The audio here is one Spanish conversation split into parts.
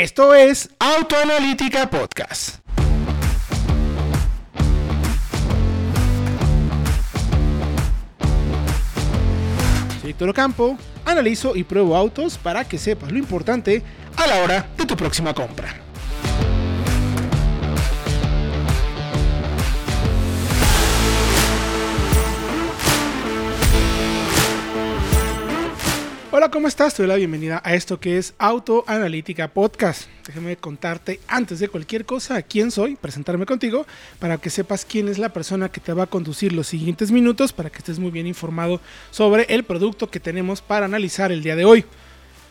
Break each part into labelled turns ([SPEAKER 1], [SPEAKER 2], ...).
[SPEAKER 1] Esto es Autoanalítica Podcast. Soy Toro Campo, analizo y pruebo autos para que sepas lo importante a la hora de tu próxima compra. Hola, ¿cómo estás? Te doy la bienvenida a esto que es Autoanalítica Podcast. Déjame contarte antes de cualquier cosa quién soy, presentarme contigo, para que sepas quién es la persona que te va a conducir los siguientes minutos, para que estés muy bien informado sobre el producto que tenemos para analizar el día de hoy.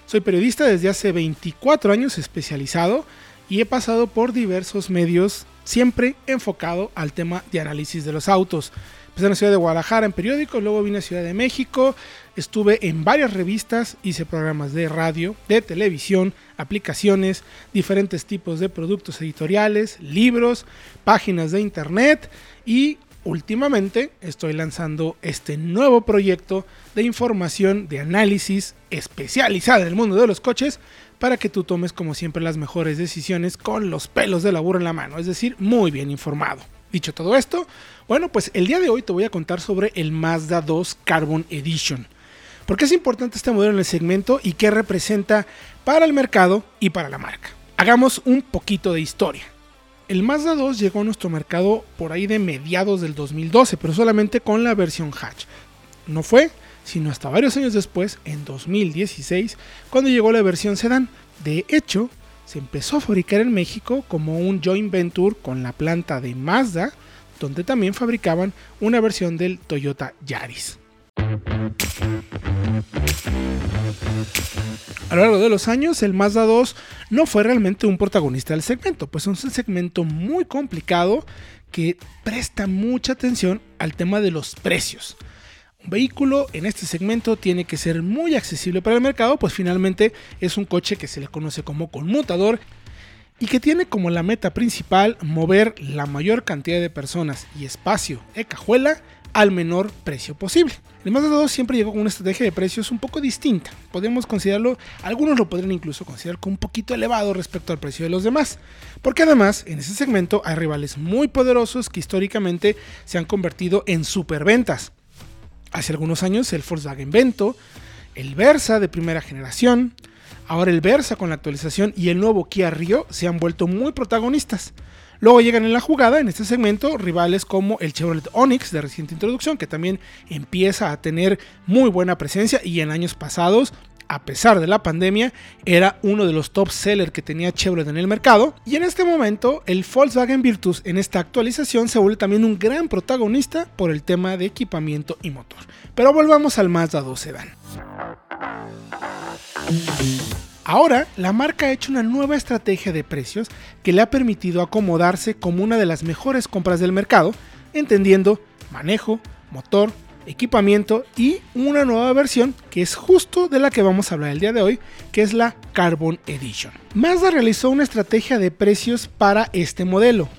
[SPEAKER 1] Soy periodista desde hace 24 años especializado y he pasado por diversos medios, siempre enfocado al tema de análisis de los autos. Empecé en la ciudad de Guadalajara en periódico, luego vine a Ciudad de México, estuve en varias revistas, hice programas de radio, de televisión, aplicaciones, diferentes tipos de productos editoriales, libros, páginas de internet y últimamente estoy lanzando este nuevo proyecto de información de análisis especializada en el mundo de los coches para que tú tomes como siempre las mejores decisiones con los pelos de la burra en la mano, es decir, muy bien informado. Dicho todo esto, bueno, pues el día de hoy te voy a contar sobre el Mazda 2 Carbon Edition. ¿Por qué es importante este modelo en el segmento y qué representa para el mercado y para la marca? Hagamos un poquito de historia. El Mazda 2 llegó a nuestro mercado por ahí de mediados del 2012, pero solamente con la versión hatch. No fue sino hasta varios años después, en 2016, cuando llegó la versión sedán. De hecho, se empezó a fabricar en México como un joint venture con la planta de Mazda, donde también fabricaban una versión del Toyota Yaris. A lo largo de los años, el Mazda 2 no fue realmente un protagonista del segmento, pues es un segmento muy complicado que presta mucha atención al tema de los precios. Un vehículo en este segmento tiene que ser muy accesible para el mercado, pues finalmente es un coche que se le conoce como conmutador y que tiene como la meta principal mover la mayor cantidad de personas y espacio de cajuela al menor precio posible. El Mazda 2 siempre llegó con una estrategia de precios un poco distinta. Podemos considerarlo, algunos lo podrían incluso considerar como un poquito elevado respecto al precio de los demás. Porque además, en ese segmento hay rivales muy poderosos que históricamente se han convertido en superventas. Hace algunos años el Volkswagen Vento, el Versa de primera generación, ahora el Versa con la actualización y el nuevo Kia Rio se han vuelto muy protagonistas. Luego llegan en la jugada, en este segmento, rivales como el Chevrolet Onix de reciente introducción, que también empieza a tener muy buena presencia y en años pasados a pesar de la pandemia, era uno de los top sellers que tenía Chevrolet en el mercado. Y en este momento, el Volkswagen Virtus en esta actualización se vuelve también un gran protagonista por el tema de equipamiento y motor. Pero volvamos al Mazda 2 Sedan. Ahora, la marca ha hecho una nueva estrategia de precios que le ha permitido acomodarse como una de las mejores compras del mercado, entendiendo manejo, motor, equipamiento y una nueva versión que es justo de la que vamos a hablar el día de hoy, que es la Carbon Edition. Mazda realizó una estrategia de precios para este modelo.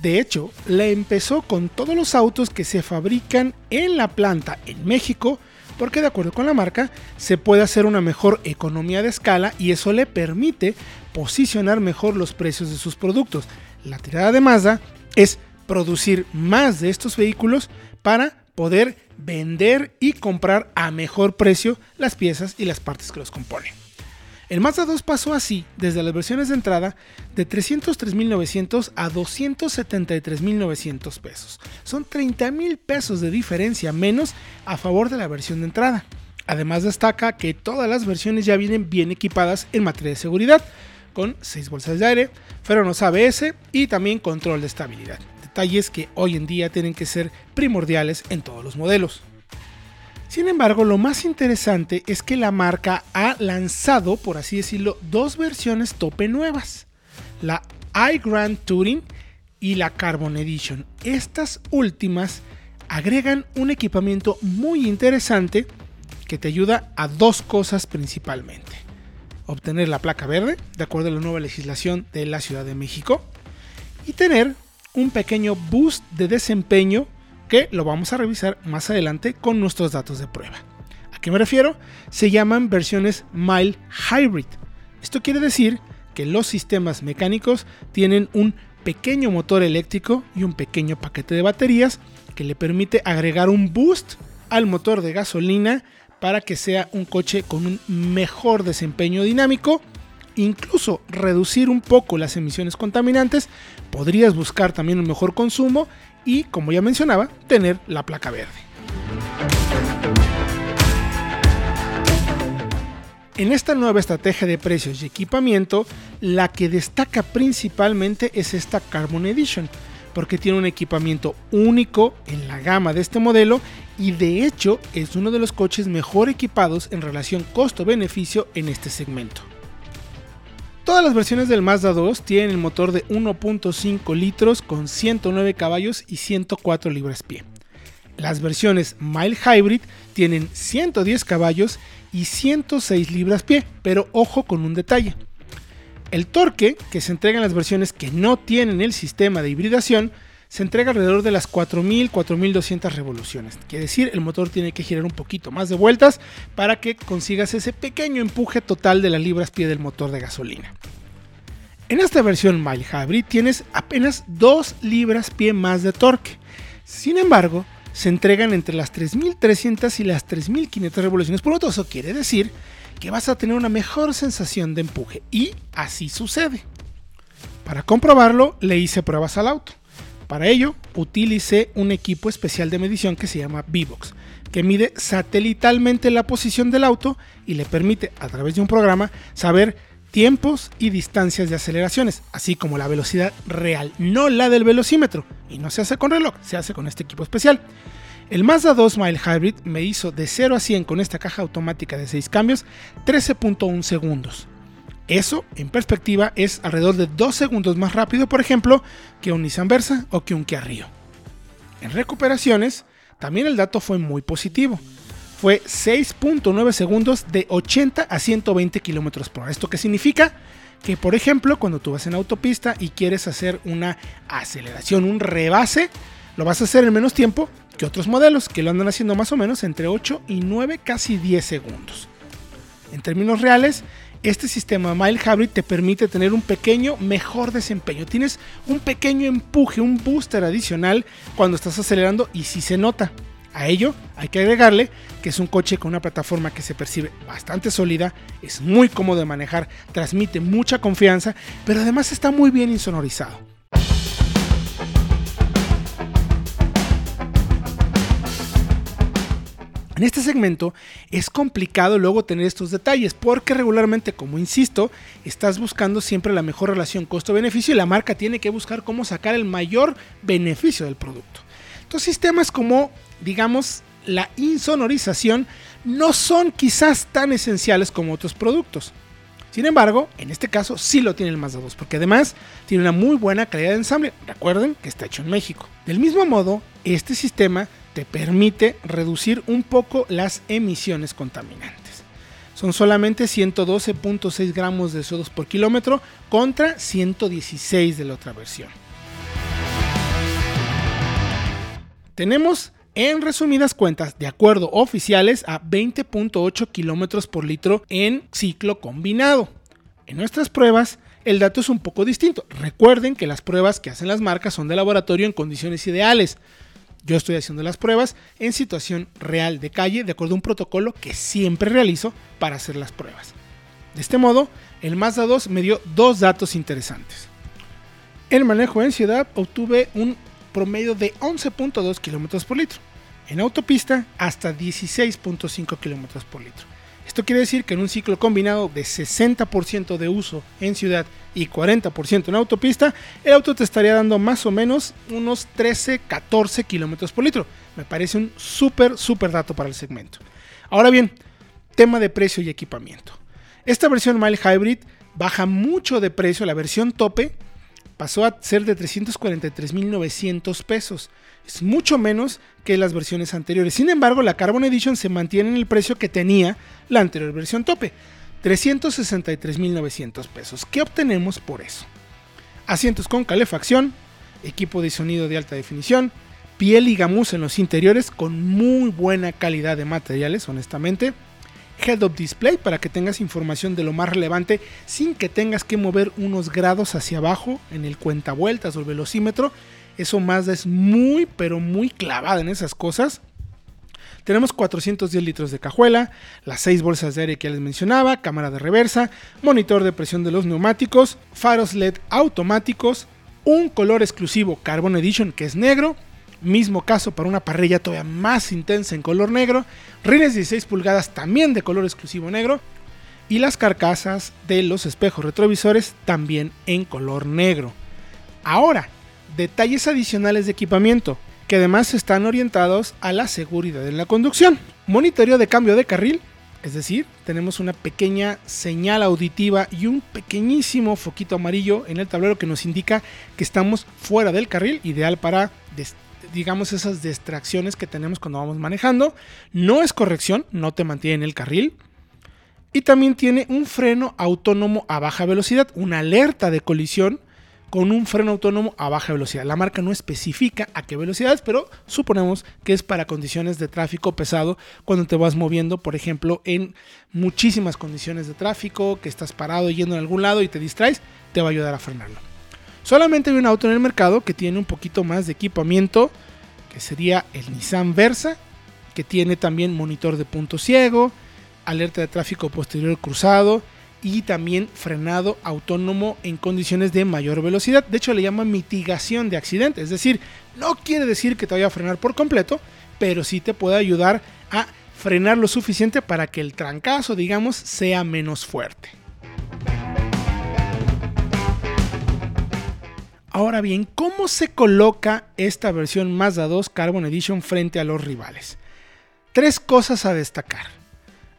[SPEAKER 1] De hecho, la empezó con todos los autos que se fabrican en la planta en México porque de acuerdo con la marca se puede hacer una mejor economía de escala y eso le permite posicionar mejor los precios de sus productos. La tirada de Mazda es producir más de estos vehículos para poder vender y comprar a mejor precio las piezas y las partes que los componen. El Mazda 2 pasó así, desde las versiones de entrada, de 303.900 a 273.900 pesos. Son 30.000 pesos de diferencia menos a favor de la versión de entrada. Además destaca que todas las versiones ya vienen bien equipadas en materia de seguridad, con 6 bolsas de aire, frenos ABS y también control de estabilidad. Detalles que hoy en día tienen que ser primordiales en todos los modelos. Sin embargo, lo más interesante es que la marca ha lanzado, por así decirlo, dos versiones tope nuevas. La iGrand Touring y la Carbon Edition. Estas últimas agregan un equipamiento muy interesante que te ayuda a dos cosas principalmente. Obtener la placa verde, de acuerdo a la nueva legislación de la Ciudad de México, y tener un pequeño boost de desempeño que lo vamos a revisar más adelante con nuestros datos de prueba. ¿A qué me refiero? Se llaman versiones Mild Hybrid. Esto quiere decir que los sistemas mecánicos tienen un pequeño motor eléctrico y un pequeño paquete de baterías que le permite agregar un boost al motor de gasolina para que sea un coche con un mejor desempeño dinámico, incluso reducir un poco las emisiones contaminantes, podrías buscar también un mejor consumo y, como ya mencionaba, tener la placa verde. En esta nueva estrategia de precios y equipamiento, la que destaca principalmente es esta Carbon Edition, porque tiene un equipamiento único en la gama de este modelo y de hecho es uno de los coches mejor equipados en relación costo-beneficio en este segmento. Todas las versiones del Mazda 2 tienen el motor de 1.5 litros con 109 caballos y 104 libras-pie. Las versiones Mild Hybrid tienen 110 caballos y 106 libras-pie, pero ojo con un detalle. El torque que se entrega en las versiones que no tienen el sistema de hibridación se entrega alrededor de las 4.000-4.200 revoluciones. Quiere decir, el motor tiene que girar un poquito más de vueltas para que consigas ese pequeño empuje total de las libras-pie del motor de gasolina. En esta versión Mild Hybrid tienes apenas 2 libras-pie más de torque. Sin embargo, se entregan entre las 3.300 y las 3.500 revoluciones por otro. Eso quiere decir que vas a tener una mejor sensación de empuje. Y así sucede. Para comprobarlo, le hice pruebas al auto. Para ello, utilicé un equipo especial de medición que se llama V-Box, que mide satelitalmente la posición del auto y le permite, a través de un programa, saber tiempos y distancias de aceleraciones, así como la velocidad real, no la del velocímetro. Y no se hace con reloj, se hace con este equipo especial. El Mazda 2 Mile Hybrid me hizo de 0 a 100 con esta caja automática de 6 cambios 13.1 segundos. Eso, en perspectiva, es alrededor de 2 segundos más rápido, por ejemplo, que un Nissan Versa o que un Kia Rio. En recuperaciones, también el dato fue muy positivo. Fue 6.9 segundos de 80 a 120 km por hora. ¿Esto qué significa? Que, por ejemplo, cuando tú vas en autopista y quieres hacer una aceleración, un rebase, lo vas a hacer en menos tiempo que otros modelos que lo andan haciendo más o menos entre 8 y 9, casi 10 segundos. En términos reales, este sistema Mile Hybrid te permite tener un pequeño mejor desempeño. Tienes un pequeño empuje, un booster adicional cuando estás acelerando y si se nota. A ello hay que agregarle que es un coche con una plataforma que se percibe bastante sólida, es muy cómodo de manejar, transmite mucha confianza, pero además está muy bien insonorizado. En este segmento es complicado luego tener estos detalles porque regularmente, como insisto, estás buscando siempre la mejor relación costo-beneficio y la marca tiene que buscar cómo sacar el mayor beneficio del producto. Entonces sistemas como, digamos, la insonorización no son quizás tan esenciales como otros productos. Sin embargo, en este caso sí lo tiene el Mazda 2, porque además tiene una muy buena calidad de ensamble. Recuerden que está hecho en México. Del mismo modo, este sistema te permite reducir un poco las emisiones contaminantes. Son solamente 112.6 gramos de CO2 por kilómetro contra 116 de la otra versión. Tenemos, en resumidas cuentas, de acuerdo oficiales, a 20.8 kilómetros por litro en ciclo combinado. En nuestras pruebas, el dato es un poco distinto. Recuerden que las pruebas que hacen las marcas son de laboratorio en condiciones ideales. Yo estoy haciendo las pruebas en situación real de calle, de acuerdo a un protocolo que siempre realizo para hacer las pruebas. De este modo, el Mazda 2 me dio dos datos interesantes. En manejo en ciudad obtuve un promedio de 11.2 km por litro. En autopista hasta 16.5 km por litro. Esto quiere decir que en un ciclo combinado de 60% de uso en ciudad y 40% en autopista, el auto te estaría dando más o menos unos 13-14 km por litro. Me parece un súper, súper dato para el segmento. Ahora bien, tema de precio y equipamiento. Esta versión Mile Hybrid baja mucho de precio, la versión tope pasó a ser de 343.900 pesos. Es mucho menos que las versiones anteriores. Sin embargo, la Carbon Edition se mantiene en el precio que tenía la anterior versión tope. 363.900 pesos. ¿Qué obtenemos por eso? Asientos con calefacción, equipo de sonido de alta definición, piel y gamuza en los interiores con muy buena calidad de materiales, honestamente. Head-up display para que tengas información de lo más relevante sin que tengas que mover unos grados hacia abajo en el cuentavueltas o el velocímetro. Eso Mazda es muy, pero muy clavada en esas cosas. Tenemos 410 litros de cajuela, las 6 bolsas de aire que les mencionaba, cámara de reversa, monitor de presión de los neumáticos, faros LED automáticos, un color exclusivo Carbon Edition que es negro, mismo caso para una parrilla todavía más intensa en color negro, rines 16 pulgadas también de color exclusivo negro y las carcasas de los espejos retrovisores también en color negro. Ahora, detalles adicionales de equipamiento que además están orientados a la seguridad en la conducción. Monitoreo de cambio de carril, es decir, tenemos una pequeña señal auditiva y un pequeñísimo foquito amarillo en el tablero que nos indica que estamos fuera del carril, ideal para, digamos, esas distracciones que tenemos cuando vamos manejando. No es corrección, no te mantiene en el carril. Y también tiene un freno autónomo a baja velocidad, una alerta de colisión con un freno autónomo a baja velocidad. La marca no especifica a qué velocidades, pero suponemos que es para condiciones de tráfico pesado cuando te vas moviendo, por ejemplo, en muchísimas condiciones de tráfico, que estás parado yendo en algún lado y te distraes, te va a ayudar a frenarlo. Solamente hay un auto en el mercado que tiene un poquito más de equipamiento, que sería el Nissan Versa, que tiene también monitor de punto ciego, alerta de tráfico posterior cruzado, y también frenado autónomo en condiciones de mayor velocidad. De hecho, le llama mitigación de accidentes. Es decir, no quiere decir que te vaya a frenar por completo, pero sí te puede ayudar a frenar lo suficiente para que el trancazo, digamos, sea menos fuerte. Ahora bien, ¿cómo se coloca esta versión Mazda 2 Carbon Edition frente a los rivales? Tres cosas a destacar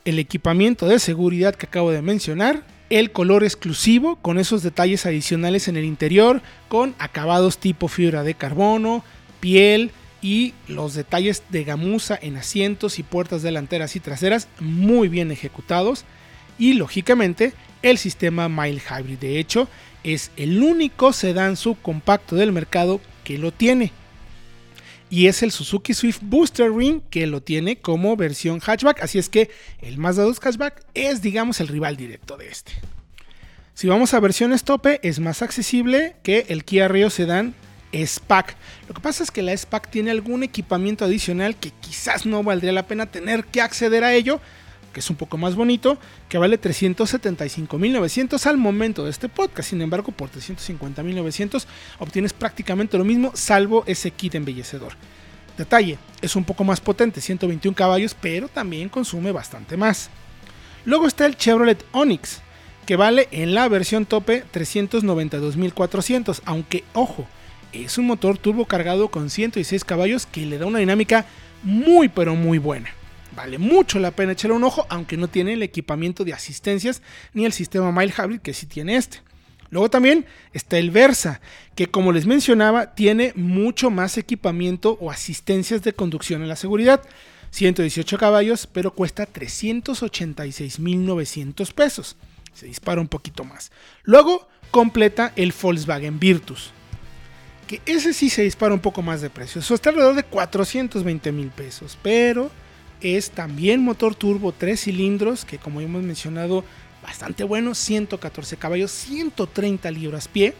[SPEAKER 1] el equipamiento de seguridad que acabo de mencionar, el color exclusivo con esos detalles adicionales en el interior, con acabados tipo fibra de carbono, piel y los detalles de gamuza en asientos y puertas delanteras y traseras muy bien ejecutados. Y lógicamente el sistema Mile Hybrid. De hecho, es el único sedán subcompacto del mercado que lo tiene y es el Suzuki Swift Booster Ring que lo tiene como versión hatchback, así es que el Mazda 2 hatchback es digamos el rival directo de este. Si vamos a versiones tope es más accesible que el Kia Rio Sedan SPAC. Lo que pasa es que la SPAC tiene algún equipamiento adicional que quizás no valdría la pena tener que acceder a ello, que es un poco más bonito, que vale 375.900 al momento de este podcast. Sin embargo, por 350.900 obtienes prácticamente lo mismo, salvo ese kit embellecedor. Detalle, es un poco más potente, 121 caballos, pero también consume bastante más. Luego está el Chevrolet Onix, que vale en la versión tope 392.400, aunque ojo, es un motor turbo cargado con 106 caballos que le da una dinámica muy pero muy buena. Vale mucho la pena echarle un ojo, aunque no tiene el equipamiento de asistencias ni el sistema Mile Hybrid que sí tiene este. Luego también está el Versa, que como les mencionaba, tiene mucho más equipamiento o asistencias de conducción en la seguridad. 118 caballos, pero cuesta 386.900 pesos. Se dispara un poquito más. Luego completa el Volkswagen Virtus, que ese sí se dispara un poco más de precio. Eso está alrededor de 420 mil pesos, pero es también motor turbo 3 cilindros, que como hemos mencionado, bastante bueno, 114 caballos, 130 libras pie.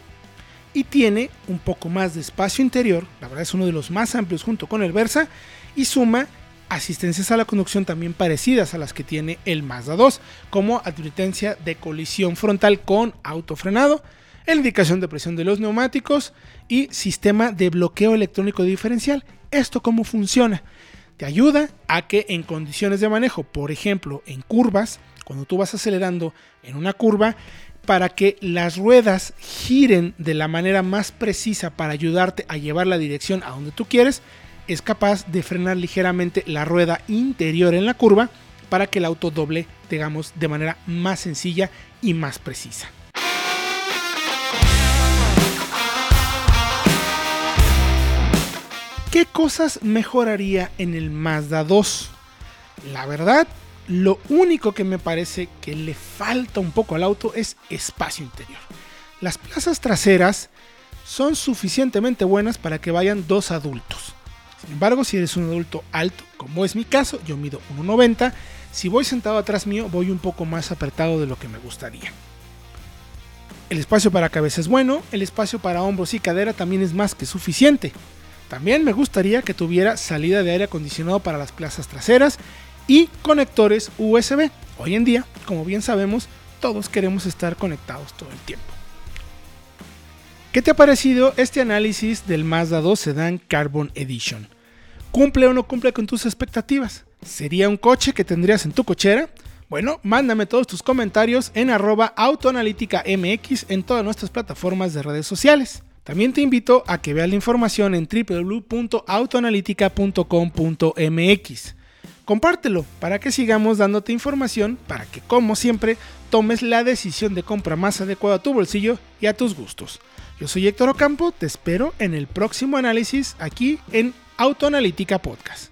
[SPEAKER 1] Y tiene un poco más de espacio interior, la verdad es uno de los más amplios junto con el Versa, y suma asistencias a la conducción también parecidas a las que tiene el Mazda 2, como advertencia de colisión frontal con autofrenado, la indicación de presión de los neumáticos y sistema de bloqueo electrónico diferencial. ¿Esto cómo funciona? Te ayuda a que en condiciones de manejo, por ejemplo, en curvas, cuando tú vas acelerando en una curva, para que las ruedas giren de la manera más precisa para ayudarte a llevar la dirección a donde tú quieres, es capaz de frenar ligeramente la rueda interior en la curva para que el auto doble, digamos, de manera más sencilla y más precisa. ¿Qué cosas mejoraría en el Mazda 2? La verdad, lo único que me parece que le falta un poco al auto es espacio interior. Las plazas traseras son suficientemente buenas para que vayan dos adultos. Sin embargo, si eres un adulto alto, como es mi caso, yo mido 1,90, si voy sentado atrás mío voy un poco más apretado de lo que me gustaría. El espacio para cabeza es bueno, el espacio para hombros y cadera también es más que suficiente. También me gustaría que tuviera salida de aire acondicionado para las plazas traseras y conectores USB. Hoy en día, como bien sabemos, todos queremos estar conectados todo el tiempo. ¿Qué te ha parecido este análisis del Mazda 2 Sedan Carbon Edition? ¿Cumple o no cumple con tus expectativas? ¿Sería un coche que tendrías en tu cochera? Bueno, mándame todos tus comentarios en arroba autoanalítica MX en todas nuestras plataformas de redes sociales. También te invito a que veas la información en www.autoanalitica.com.mx. Compártelo para que sigamos dándote información para que, como siempre, tomes la decisión de compra más adecuada a tu bolsillo y a tus gustos. Yo soy Héctor Ocampo, te espero en el próximo análisis aquí en Autoanalítica Podcast.